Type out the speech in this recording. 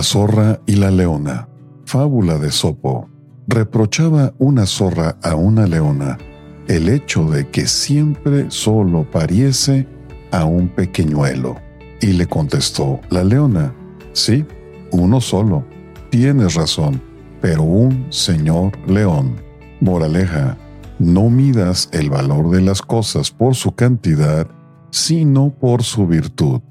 La zorra y la leona. Fábula de Sopo. Reprochaba una zorra a una leona el hecho de que siempre solo pariese a un pequeñuelo. Y le contestó la leona, sí, uno solo. Tienes razón, pero un señor león. Moraleja, no midas el valor de las cosas por su cantidad, sino por su virtud.